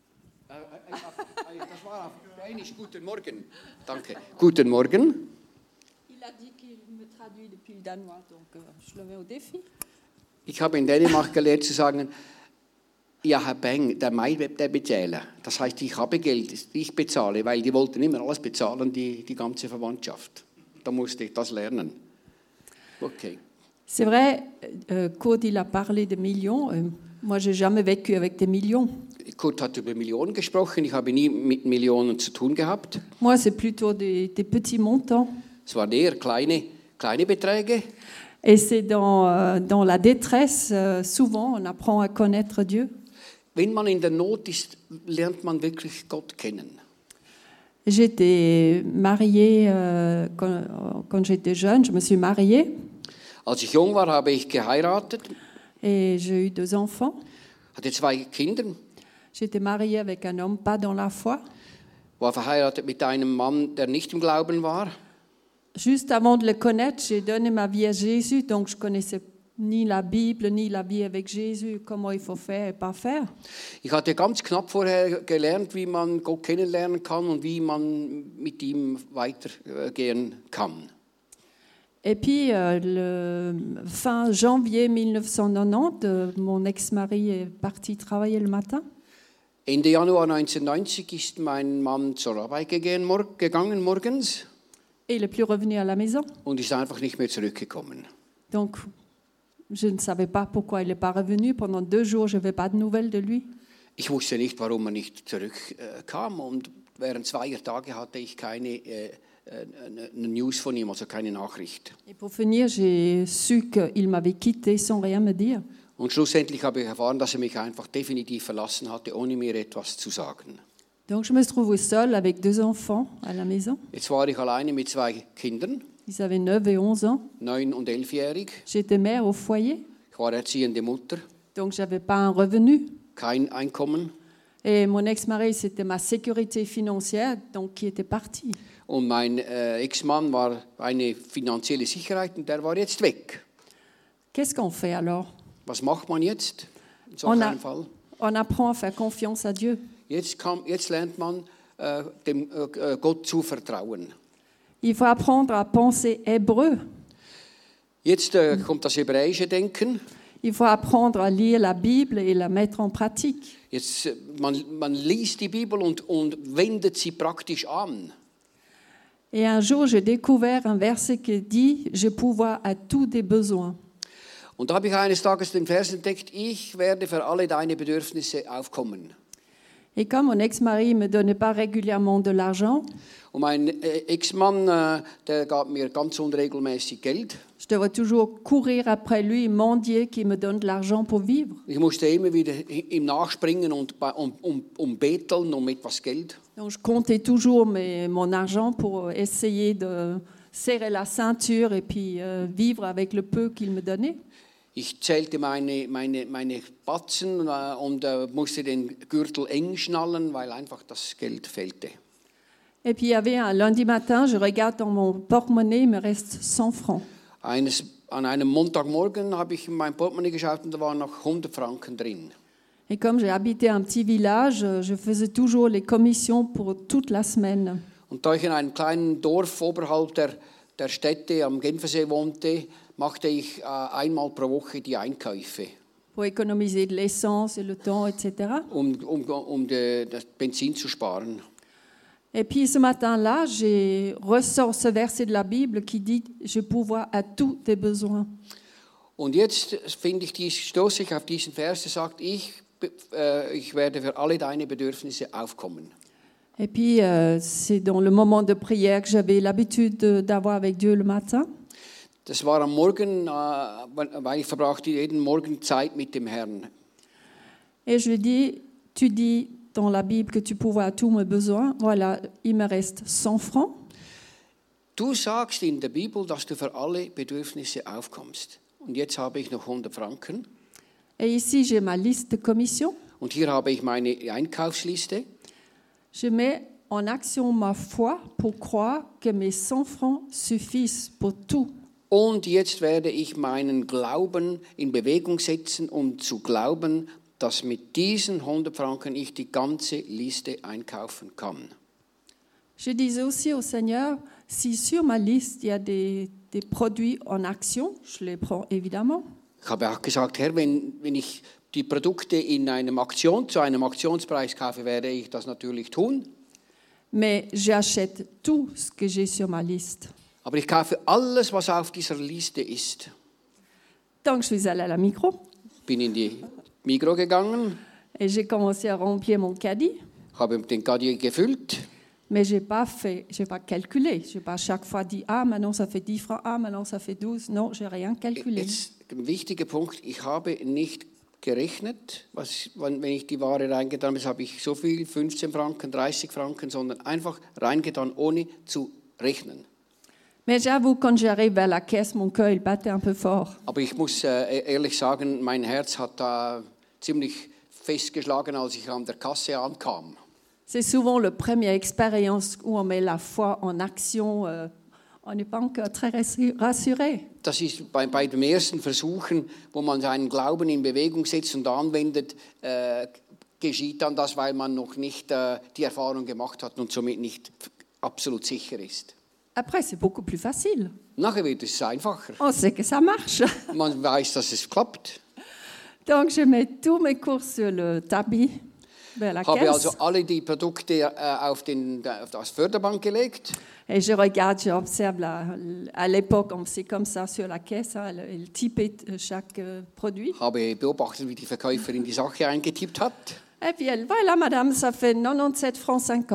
Äh, äh, äh, das war auf Dänisch Guten Morgen. Danke. Guten Morgen. Il a dit qu'il me traduit depuis le danois, donc euh, je le mets au défi. Ich habe in Dänemark gelernt zu sagen, ja, Herr Beng, der Mai wird der bezahlen. Das heißt, ich habe Geld, ich bezahle, weil die wollten immer alles bezahlen, die, die ganze Verwandtschaft. Da musste ich das lernen. Okay. C'est vrai, euh, Kurt, il a parlé de millions. Euh, moi, j'ai jamais vécu avec des millions. Kurt hat über Millionen gesprochen. Ich habe nie mit Millionen zu tun gehabt. Moi, c'est plutôt des, des petits montants. Es waren eher kleine, kleine Beträge. Et c'est dans, euh, dans la détresse, euh, souvent, on apprend à connaître Dieu. Wenn man in der Not ist, lernt man wirklich Gott kennen. J'étais mariée euh, quand, quand j'étais jeune, je me suis mariée. Als ich jung war, habe ich geheiratet. Et j'ai eu deux enfants. Hatte zwei Kinder. J'étais mariée avec un homme pas dans la foi. war verheiratet mit einem Mann, der nicht im Glauben war. Juste avant de le connaître, j'ai donné ma vie à Jésus, donc je connaissais ni la Bible, ni la vie avec Jésus, comment il faut faire et pas faire. Ich hatte ganz knapp vorher gelernt, wie man Gott kennenlernen kann und wie man mit ihm weitergehen kann. Et puis, euh, le fin janvier 1990, euh, mon ex-mari est parti travailler le matin. Ende Januar 1990 ist mein Mann zur Arbeit gegangen, mor gegangen morgens Et il est plus revenu à la maison. und ist einfach nicht mehr zurückgekommen. Donc, je ne savais pas pourquoi il n'est pas revenu. Pendant deux jours, je n'avais pas de nouvelles de lui. Ich wusste nicht, warum er nicht zurückkam und während zweier Tage hatte ich keine äh, äh, News von ihm, also keine Nachricht. Et pour finir, j'ai su qu'il m'avait quitté sans rien me dire. Und schlussendlich habe ich erfahren, dass er mich einfach definitiv verlassen hatte, ohne mir etwas zu sagen. Donc, je me retrouvée seule avec deux enfants à la maison. Jetzt war ich alleine mit zwei Kindern, Ils avaient 9 et 11 ans. neun und elfjährig. J'étais mère au foyer, Ich war erziehende Mutter, donc je n'avais pas un revenu. kein Einkommen. Et mon ex-mari, c'était ma sécurité financière, donc qui était parti. Und mein äh, Ex-Mann war eine finanzielle Sicherheit und der war jetzt weg. Qu'est-ce qu'on fait alors Was macht man jetzt in so On a- einem Fall? On apprend à faire confiance à Dieu. Jetzt, kam, jetzt lernt man äh, dem äh, äh, Gott zu vertrauen. Il faut apprendre à penser hébreu. Jetzt äh, kommt das hebräische Denken. Il faut apprendre à lire la Bible et la mettre en pratique. Jetzt, äh, man, man liest die Bibel und, und wendet sie praktisch an. Et un jour, j'ai découvert un verset qui dit Je pourvois à tous tes besoins. Und da habe ich eines Tages den Vers entdeckt, ich werde für alle deine Bedürfnisse aufkommen. Et comme mon ex-mari me donnait pas régulièrement de l'argent, Und mein äh, Ex-Mann, äh, der gab mir ganz unregelmäßig Geld. je devais toujours courir après lui, mendier qu'il me donne de l'argent pour vivre. Ich musste immer wieder ihm nachspringen und bei- um, um, um betteln um etwas Geld. Donc je comptais toujours mes- mon argent pour essayer de serrer la ceinture et puis euh, vivre avec le peu qu'il me donnait. Ich zählte meine, meine, meine Batzen äh, und äh, musste den Gürtel eng schnallen, weil einfach das Geld fehlte. Et puis il y avait un lundi matin, je regarde dans mon porte-monnaie, il me reste 100 francs. Eines, an einem Montagmorgen habe ich in mein Portemonnaie geschaut und da waren noch 100 Franken drin. Et comme j'ai habité un petit village, je faisais toujours les commissions pour toute la semaine. Und da ich in einem kleinen Dorf oberhalb der, der Städte am Genfersee wohnte, machte ich äh, einmal pro Woche die Einkäufe, pour économiser l'essence le temps, etc. um, um, um de, das Benzin zu sparen. Et puis ce matin-là, j'ai ressort ce verset de la Bible qui dit Je pourvois à tous tes besoins. Und jetzt finde ich, dies, stoße ich auf diesen Vers, der sagt, ich, äh, ich werde für alle deine Bedürfnisse aufkommen. Et puis euh, c'est dans le moment de prière que j'avais l'habitude de- d'avoir avec Dieu le matin. Das war am Morgen, äh, weil ich verbrachte jeden Morgen Zeit mit dem Herrn. Et je dis Tu dis dans la Bible que tu pourvois à tous mes besoins. Voilà, il me reste 100 francs. Du sagst in der Bibel, dass du für alle Bedürfnisse aufkommst. Und jetzt habe ich noch 100 Franken. Et ici, j'ai ma liste de commissions. Und hier habe ich meine Einkaufsliste. Je mets en action ma foi pour croire que mes 100 francs suffisent pour tout. Und jetzt werde ich meinen Glauben in Bewegung setzen, um zu glauben, dass mit diesen 100 Franken ich die ganze Liste einkaufen kann. Je disais aussi au Seigneur, si sur ma liste il y a des, des produits en action, je les prends évidemment. Ich habe auch gesagt, Herr, wenn, wenn ich die Produkte in einem Aktion, zu einem Aktionspreis kaufe, werde ich das natürlich tun. Mais j'achète tout ce que j'ai sur ma liste. Aber ich kaufe alles, was auf dieser Liste ist. Donc je suis allée à la micro Bin in die Migro gegangen, et j'ai commencé à remplir mon caddie. habe den Kadier gefüllt, Mais je n'ai pas fait, j'ai pas calculé. Je n'ai pas chaque fois dit, ah, maintenant ça fait 10 francs, ah, maintenant ça fait 12. Non, j'ai rien calculé. Jetzt ein wichtiger Punkt, ich habe nicht gerechnet, was, wann- wenn ich die Ware reingetan habe, habe ich so viel, 15 Franken, 30 Franken, sondern einfach reingetan, ohne zu rechnen. Mais j'avoue, quand j'arrive vers la caisse, mon cœur, il battait un peu fort. Aber ich muss äh, ehrlich sagen, mein Herz hat da ziemlich festgeschlagen, als ich an der Kasse ankam. C'est souvent la première expérience où on met la foi en action. euh, on n'est pas encore très rassu- rassuré. Das ist bei, bei den ersten Versuchen, wo man seinen Glauben in Bewegung setzt und anwendet, äh, geschieht dann das, weil man noch nicht äh, die Erfahrung gemacht hat und somit nicht absolut sicher ist. Après, c'est beaucoup plus facile. Nachher wird es einfacher. On sait que ça marche. Man weiß, dass es klappt. Donc, je mets tous mes courses sur le tapis Habe also alle die Produkte äh, auf, den, auf das Förderbank gelegt. Et je regarde, j'observe à l'époque, on c'est comme ça sur la caisse, hein, le, le typait euh, chaque euh, produit. Habe beobachtet, wie die Verkäuferin die Sache eingetippt hat. Et puis elle, voilà madame, ça fait 97 francs 50.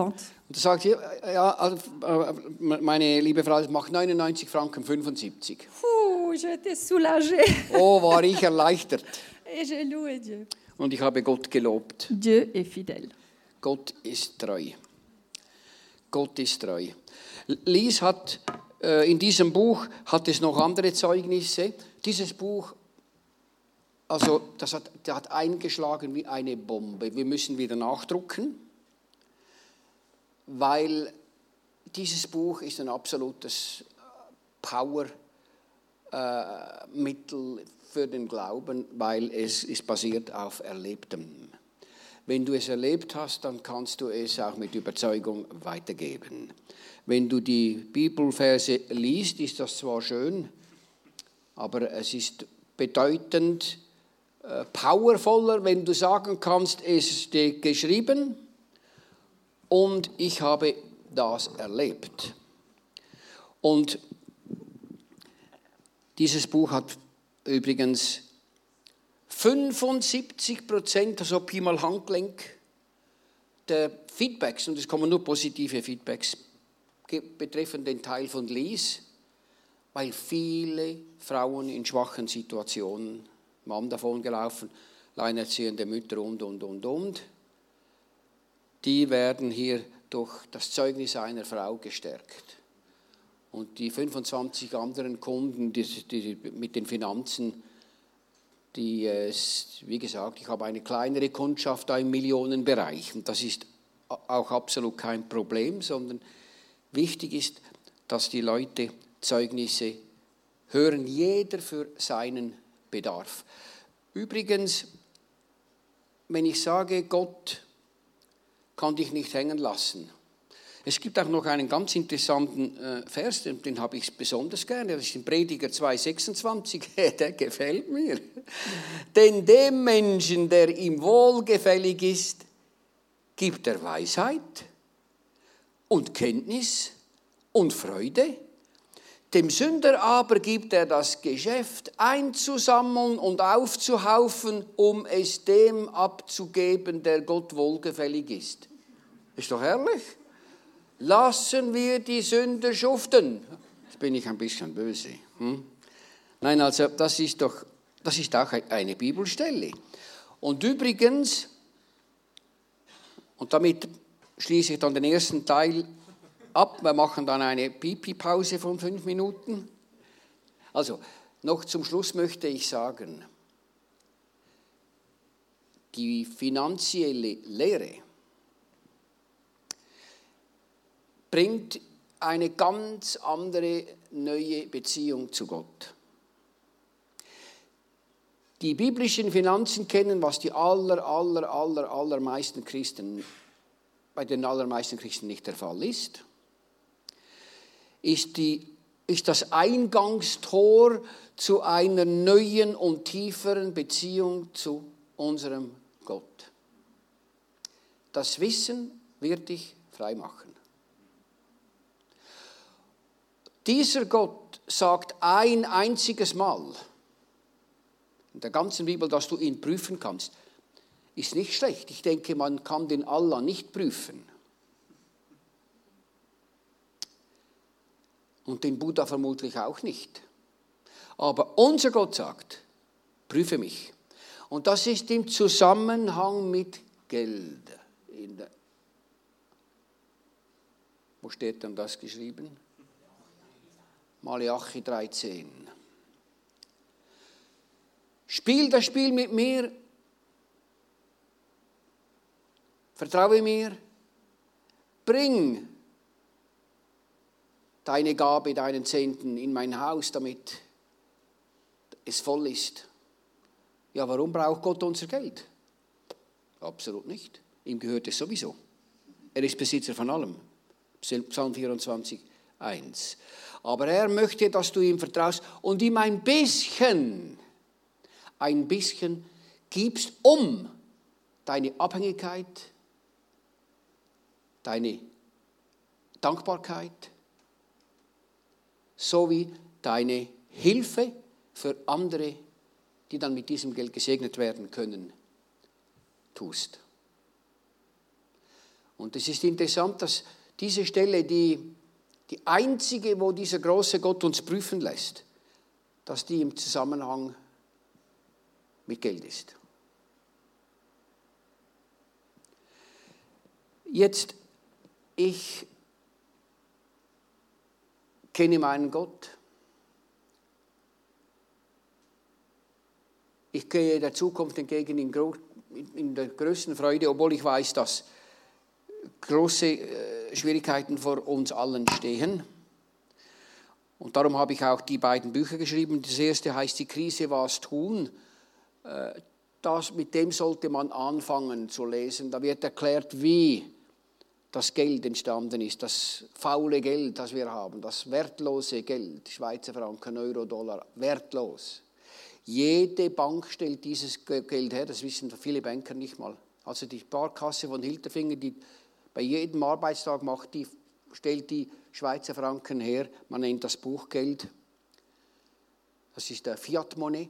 Und da sagt sie, ja, also, äh, meine liebe Frau, das macht 99 Franken 75. Ouh, j'étais soulagée Oh, war ich erleichtert. et j'ai loué Dieu. Und ich habe Gott gelobt. Dieu est fidèle. Gott ist treu. Gott ist treu. Lies hat äh, in diesem Buch hat es noch andere Zeugnisse. Dieses Buch, also das hat, der hat eingeschlagen wie eine Bombe. Wir müssen wieder nachdrucken, weil dieses Buch ist ein absolutes Power äh, Mittel für den Glauben, weil es ist basiert auf Erlebtem. Wenn du es erlebt hast, dann kannst du es auch mit Überzeugung weitergeben. Wenn du die Bibelverse liest, ist das zwar schön, aber es ist bedeutend äh, powervoller, wenn du sagen kannst, es steht geschrieben und ich habe das erlebt. Und dieses Buch hat übrigens 75 Prozent, also Pi mal Handgelenk, der Feedbacks, und es kommen nur positive Feedbacks, ge- betreffen den Teil von Lies, weil viele Frauen in schwachen Situationen, Mann davon gelaufen, alleinerziehende Mütter und, und, und, und, die werden hier durch das Zeugnis einer Frau gestärkt. Und die 25 anderen Kunden die, die, mit den Finanzen, die, äh, wie gesagt, ich habe eine kleinere Kundschaft da im Millionenbereich. Und das ist auch absolut kein Problem, sondern wichtig ist, dass die Leute Zeugnisse hören, jeder für seinen Bedarf. Übrigens, wenn ich sage, Gott kann dich nicht hängen lassen, es gibt auch noch einen ganz interessanten äh, Vers, den, den habe ich besonders gerne. Das ist in Prediger 2,26. Der gefällt mir. Denn dem Menschen, der ihm wohlgefällig ist, gibt er Weisheit und Kenntnis und Freude. Dem Sünder aber gibt er das Geschäft einzusammeln und aufzuhaufen, um es dem abzugeben, der Gott wohlgefällig ist. Ist doch herrlich. Lassen wir die Sünder schuften. Jetzt bin ich ein bisschen böse. Hm? Nein, also das ist doch, das ist auch eine Bibelstelle. Und übrigens, und damit schließe ich dann den ersten Teil ab. Wir machen dann eine Pipi-Pause von fünf Minuten. Also, noch zum Schluss möchte ich sagen, die finanzielle Lehre bringt eine ganz andere neue Beziehung zu Gott. Die biblischen Finanzen kennen, was die aller, aller, aller, allermeisten Christen, bei den allermeisten Christen nicht der Fall ist, ist, die, ist das Eingangstor zu einer neuen und tieferen Beziehung zu unserem Gott. Das Wissen wird dich frei machen. Dieser Gott sagt ein einziges Mal in der ganzen Bibel, dass du ihn prüfen kannst, ist nicht schlecht. Ich denke, man kann den Allah nicht prüfen. Und den Buddha vermutlich auch nicht. Aber unser Gott sagt, prüfe mich. Und das ist im Zusammenhang mit Geld. Wo steht denn das geschrieben? Malachi 13. Spiel das Spiel mit mir. Vertraue mir. bring deine Gabe, deinen Zehnten in mein Haus, damit es voll ist. Ja, warum braucht Gott unser Geld? Absolut nicht. Ihm gehört es sowieso. Er ist Besitzer von allem. Psalm 24, 1. Aber er möchte, dass du ihm vertraust und ihm ein bisschen, ein bisschen gibst, um deine Abhängigkeit, deine Dankbarkeit sowie deine Hilfe für andere, die dann mit diesem Geld gesegnet werden können, tust. Und es ist interessant, dass diese Stelle, die, die einzige, wo dieser große Gott uns prüfen lässt, dass die im Zusammenhang mit Geld ist. Jetzt, ich kenne meinen Gott. Ich gehe der Zukunft entgegen in, der größten Freude, obwohl ich weiß, dass große äh, Schwierigkeiten vor uns allen stehen. Und darum habe ich auch die beiden Bücher geschrieben. Das erste heißt Die Krise, was tun. Äh, das, mit dem sollte man anfangen zu lesen. Da wird erklärt, wie das Geld entstanden ist, das faule Geld, das wir haben, das wertlose Geld, Schweizer Franken, Euro, Dollar, wertlos. Jede Bank stellt dieses Geld her, das wissen viele Banker nicht mal. Also die Sparkasse von Hilterfinger, die bei jedem Arbeitstag macht, die stellt die Schweizer Franken her, man nennt das Buchgeld. Das ist der Fiat-Money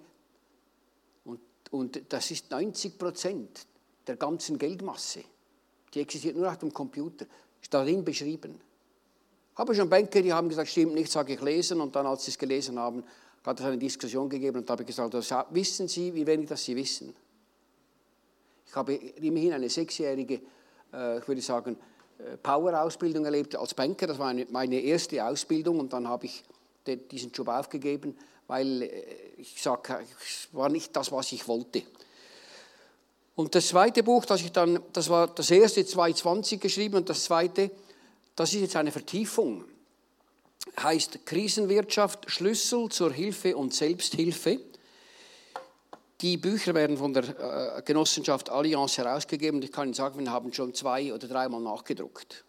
und, und das ist 90 Prozent der ganzen Geldmasse. Die existiert nur auf dem Computer. Ist darin beschrieben. Habe schon Banker, die haben gesagt, stimmt nicht, sage ich lesen. Und dann, als sie es gelesen haben, hat es eine Diskussion gegeben und habe gesagt, wissen Sie, wie wenig das Sie wissen? Ich habe immerhin eine sechsjährige, äh, ich würde sagen, äh, Power-Ausbildung erlebt als Banker. Das war meine erste Ausbildung und dann habe ich diesen Job aufgegeben, weil äh, ich sage, es war nicht das, was ich wollte. Und das zweite Buch, das ich dann, das war das erste 2020 geschrieben und das zweite, das ist jetzt eine Vertiefung. Heißt Krisenwirtschaft, Schlüssel zur Hilfe und Selbsthilfe. Die Bücher werden von der äh, Genossenschaft Allianz herausgegeben. Ich kann Ihnen sagen, wir haben schon zwei oder dreimal nachgedruckt.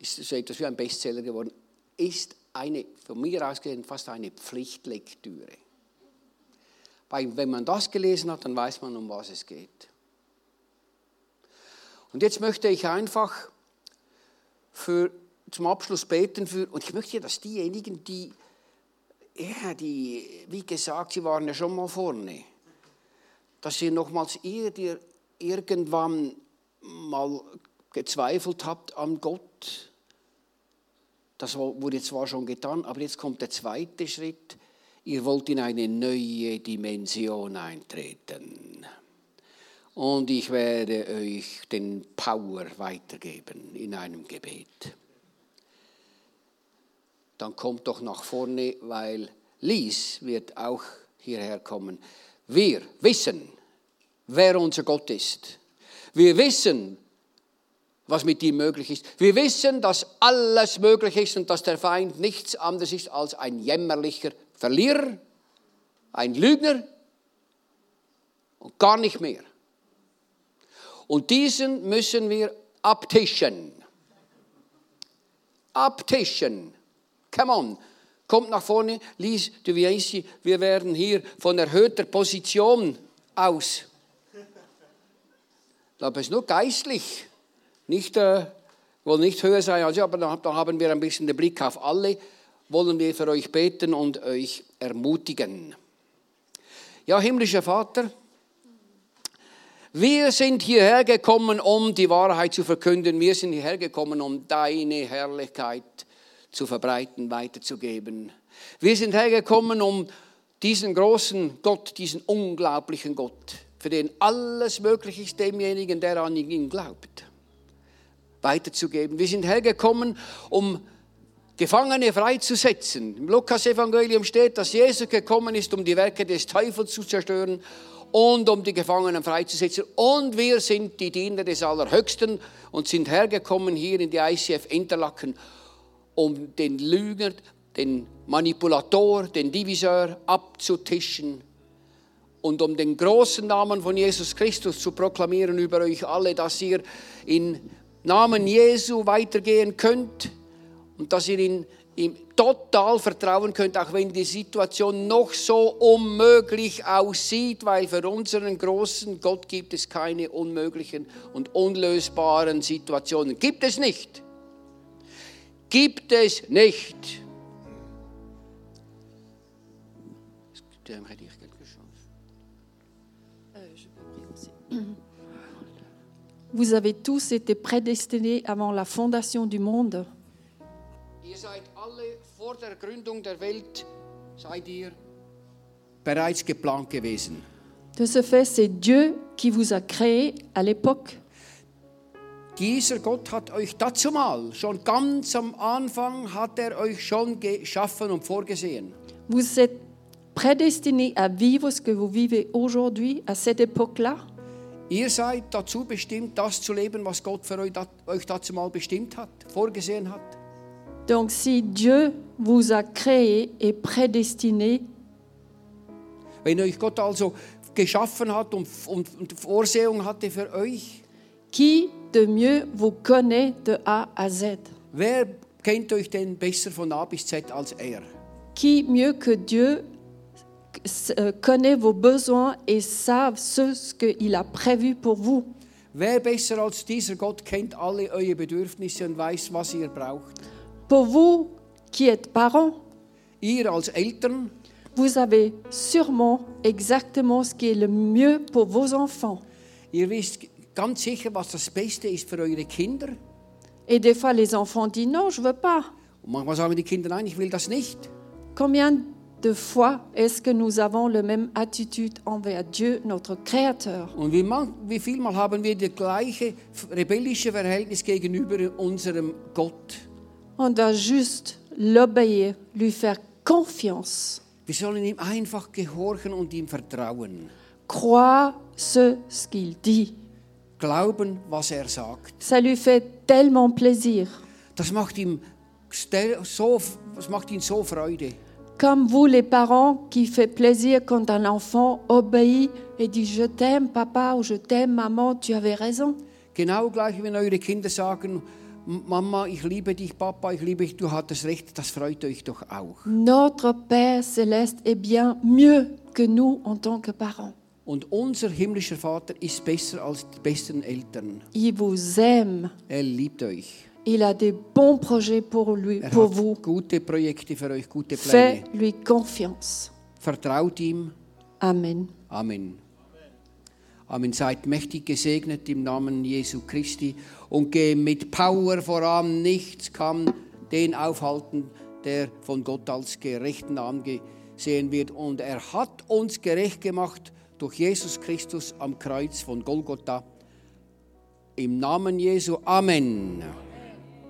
Ist so etwas wie ein Bestseller geworden. Ist eine, von mir aus gesehen, fast eine Pflichtlektüre. Weil wenn man das gelesen hat, dann weiß man, um was es geht. Und jetzt möchte ich einfach für, zum Abschluss beten für, und ich möchte, dass diejenigen, die, ja, die, wie gesagt, sie waren ja schon mal vorne, dass ihr nochmals ihr, ihr irgendwann mal gezweifelt habt an Gott. Das wurde zwar schon getan, aber jetzt kommt der zweite Schritt. Ihr wollt in eine neue Dimension eintreten und ich werde euch den Power weitergeben in einem Gebet. Dann kommt doch nach vorne, weil Lies wird auch hierher kommen. Wir wissen, wer unser Gott ist. Wir wissen, was mit ihm möglich ist. Wir wissen, dass alles möglich ist und dass der Feind nichts anderes ist als ein jämmerlicher Verlierer, ein Lügner und gar nicht mehr. Und diesen müssen wir abtischen. Abtischen. Come on. Kommt nach vorne, Lies, du weißt, wir werden hier von erhöhter Position aus. Aber es ist nur geistlich. Nicht, äh, wohl nicht höher sein als ich, aber da haben wir ein bisschen den Blick auf alle. Wollen wir für euch beten und euch ermutigen. Ja, himmlischer Vater, wir sind hierher gekommen, um die Wahrheit zu verkünden. Wir sind hierher gekommen, um deine Herrlichkeit zu verbreiten, weiterzugeben. Wir sind hergekommen, um diesen großen Gott, diesen unglaublichen Gott, für den alles möglich ist, demjenigen, der an ihn glaubt, weiterzugeben. Wir sind hergekommen, um Gefangene freizusetzen. Im Lukas-Evangelium steht, dass Jesus gekommen ist, um die Werke des Teufels zu zerstören und um die Gefangenen freizusetzen. Und wir sind die Diener des Allerhöchsten und sind hergekommen hier in die ICF Interlaken, um den Lügner, den Manipulator, den Diviseur abzutischen und um den großen Namen von Jesus Christus zu proklamieren über euch alle, dass ihr in Namen Jesu weitergehen könnt und dass ihr ihn, ihm total vertrauen könnt, auch wenn die Situation noch so unmöglich aussieht, weil für unseren großen Gott gibt es keine unmöglichen und unlösbaren Situationen. Gibt es nicht. Gibt es nicht. Vous avez tous été prédestinés avant la fondation du monde. Ihr seid alle vor der Gründung der Welt, seid ihr bereits geplant gewesen. De ce fait, c'est Dieu qui vous a créé à l'époque. Dieser Gott hat euch dazu mal, schon ganz am Anfang hat er euch schon geschaffen und vorgesehen. Vous êtes prédestinés à vivre ce que vous vivez aujourd'hui, à cette époque-là. Ihr seid dazu bestimmt, das zu leben, was Gott für euch, euch dazu mal bestimmt hat, vorgesehen hat. Donc si Dieu vous a créé et prédestiné, Wenn euch Gott also geschaffen hat und, und, und Vorsehung hatte für euch, qui de mieux vous connaît de A à Z wer kennt euch denn besser von A bis Z als er? Qui mieux que Dieu euh, connaît vos besoins et savent ce ce qu'il a prévu pour vous Wer besser als dieser Gott kennt alle eure Bedürfnisse und weiß, was ihr braucht? Pour vous qui êtes parents, Ihr als Eltern, vous savez sûrement exactement ce qui est le mieux pour vos enfants. ihr wisst ganz sicher, was das Beste ist für eure Kinder. Et des fois, les enfants disent non, je veux pas. Und manchmal sagen die Kinder, nein, ich will das nicht. Combien de fois est-ce que nous avons la même attitude envers Dieu, notre Créateur? Und wie, man, wie viel Mal haben wir das gleiche rebellische Verhältnis gegenüber unserem Gott? On doit juste l'obéir, lui faire confiance, Wir sollen ihm einfach gehorchen und ihm vertrauen. croire ce, qu'il dit. Glauben, was er sagt. Ça lui fait tellement plaisir. Das macht ihm so, das macht ihn so Freude. Comme vous, les parents, qui fait plaisir quand un enfant obéit et dit Je t'aime, papa, ou Je t'aime, maman, tu avais raison. Genau gleich, wenn eure Kinder sagen, "M- Mama, ich liebe dich, Papa, ich liebe dich, du hattest recht, das freut euch doch auch. Notre Père céleste est bien mieux que nous en tant que parents. Und unser himmlischer Vater ist besser als die besten Eltern. Il vous aime. Er liebt euch. Il a des bons projets pour lui, Er pour hat vous. gute Projekte für euch, gute Pläne. Fais-lui confiance. Vertraut ihm. Amen. Amen. Amen. Seid mächtig gesegnet im Namen Jesu Christi und geh mit Power voran. Nichts kann den aufhalten, der von Gott als Gerechten angesehen wird. Und er hat uns gerecht gemacht durch Jesus Christus am Kreuz von Golgotha. Im Namen Jesu. Amen.